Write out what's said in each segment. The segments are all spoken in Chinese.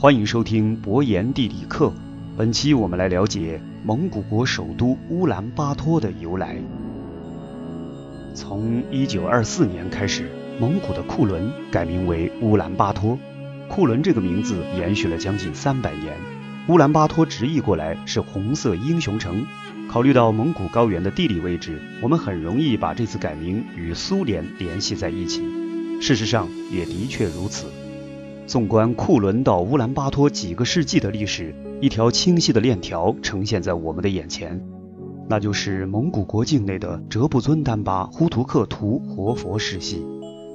欢迎收听博言地理课。本期我们来了解蒙古国首都乌兰巴托的由来。从1924年开始，蒙古的库伦改名为乌兰巴托。库伦这个名字延续了将近三百年。乌兰巴托直译过来是“红色英雄城”。考虑到蒙古高原的地理位置，我们很容易把这次改名与苏联联系在一起。事实上，也的确如此。纵观库伦到乌兰巴托几个世纪的历史，一条清晰的链条呈现在我们的眼前，那就是蒙古国境内的哲布尊丹巴呼图克图活佛世系。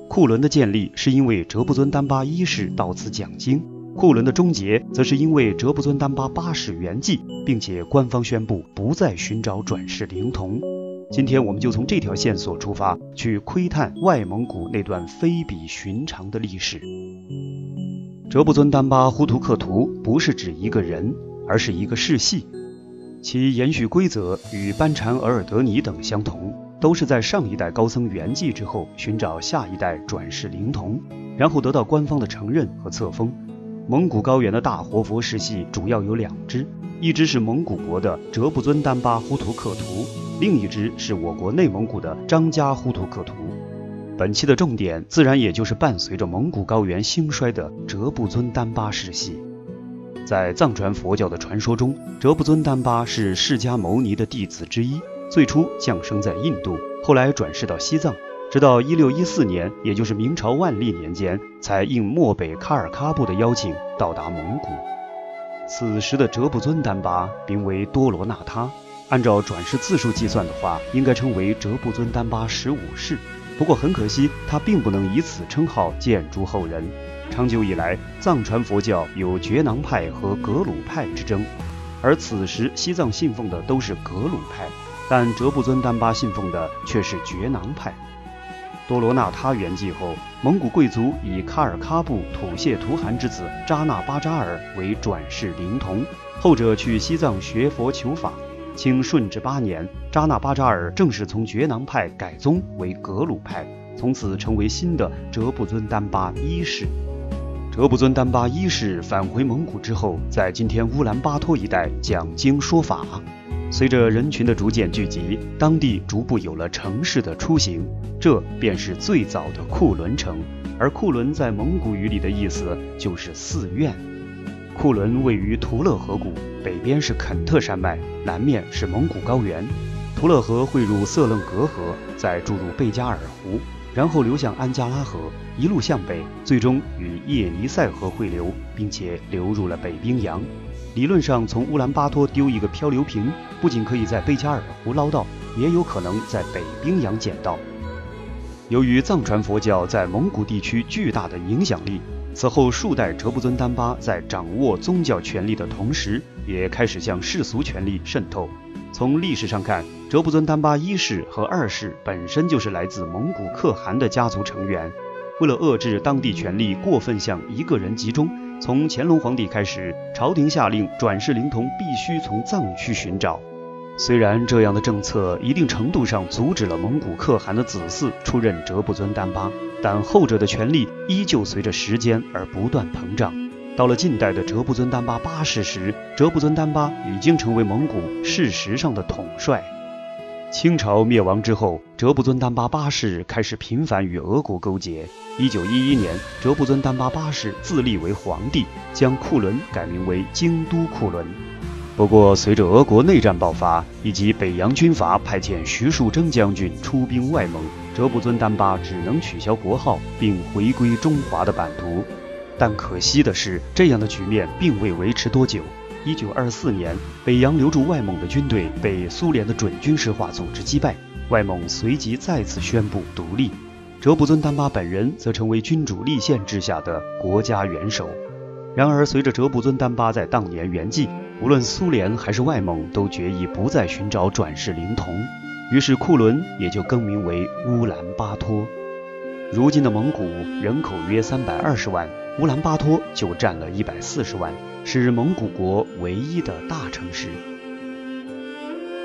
库伦的建立是因为哲布尊丹巴一世到此讲经，库伦的终结则是因为哲布尊丹巴八世圆寂，并且官方宣布不再寻找转世灵童。今天我们就从这条线索出发，去窥探外蒙古那段非比寻常的历史。哲布尊丹巴呼图克图不是指一个人，而是一个世系，其延续规则与班禅额尔德尼等相同，都是在上一代高僧圆寂之后寻找下一代转世灵童，然后得到官方的承认和册封。蒙古高原的大活佛世系主要有两支，一支是蒙古国的哲布尊丹巴呼图克图，另一支是我国内蒙古的张家呼图克图。本期的重点自然也就是伴随着蒙古高原兴衰的哲布尊丹巴世系。在藏传佛教的传说中，哲布尊丹巴是释迦牟尼的弟子之一，最初降生在印度，后来转世到西藏，直到一六一四年，也就是明朝万历年间，才应漠北喀尔喀布的邀请到达蒙古。此时的哲布尊丹巴名为多罗纳他，按照转世字数计算的话，应该称为哲布尊丹巴十五世。不过很可惜，他并不能以此称号见诸后人。长久以来，藏传佛教有觉囊派和格鲁派之争，而此时西藏信奉的都是格鲁派，但哲布尊丹巴信奉的却是觉囊派。多罗纳他圆寂后，蒙古贵族以喀尔喀布土谢图汗之子扎纳巴扎尔为转世灵童，后者去西藏学佛求法。清顺治八年，扎纳巴扎尔正式从觉囊派改宗为格鲁派，从此成为新的哲布尊丹巴一世。哲布尊丹巴一世返回蒙古之后，在今天乌兰巴托一带讲经说法。随着人群的逐渐聚集，当地逐步有了城市的雏形，这便是最早的库伦城。而库伦在蒙古语里的意思就是寺院。库伦位于图勒河谷，北边是肯特山脉，南面是蒙古高原。图勒河汇入色楞格河，再注入贝加尔湖，然后流向安加拉河，一路向北，最终与叶尼塞河汇流，并且流入了北冰洋。理论上，从乌兰巴托丢一个漂流瓶，不仅可以在贝加尔湖捞到，也有可能在北冰洋捡到。由于藏传佛教在蒙古地区巨大的影响力。此后数代哲布尊丹巴在掌握宗教权力的同时，也开始向世俗权力渗透。从历史上看，哲布尊丹巴一世和二世本身就是来自蒙古可汗的家族成员。为了遏制当地权力过分向一个人集中，从乾隆皇帝开始，朝廷下令转世灵童必须从藏区寻找。虽然这样的政策一定程度上阻止了蒙古可汗的子嗣出任哲布尊丹巴。但后者的权力依旧随着时间而不断膨胀。到了近代的哲布尊丹巴八世时，哲布尊丹巴已经成为蒙古事实上的统帅。清朝灭亡之后，哲布尊丹巴八世开始频繁与俄国勾结。一九一一年，哲布尊丹巴八世自立为皇帝，将库伦改名为京都库伦。不过，随着俄国内战爆发，以及北洋军阀派遣徐树铮将军出兵外蒙。哲布尊丹巴只能取消国号，并回归中华的版图。但可惜的是，这样的局面并未维持多久。一九二四年，北洋留驻外蒙的军队被苏联的准军事化组织击败，外蒙随即再次宣布独立。哲布尊丹巴本人则成为君主立宪制下的国家元首。然而，随着哲布尊丹巴在当年圆寂，无论苏联还是外蒙都决意不再寻找转世灵童。于是库伦也就更名为乌兰巴托。如今的蒙古人口约三百二十万，乌兰巴托就占了一百四十万，是蒙古国唯一的大城市。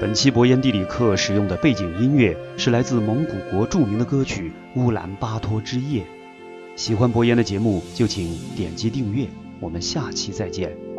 本期博言地理课使用的背景音乐是来自蒙古国著名的歌曲《乌兰巴托之夜》。喜欢博言的节目就请点击订阅。我们下期再见。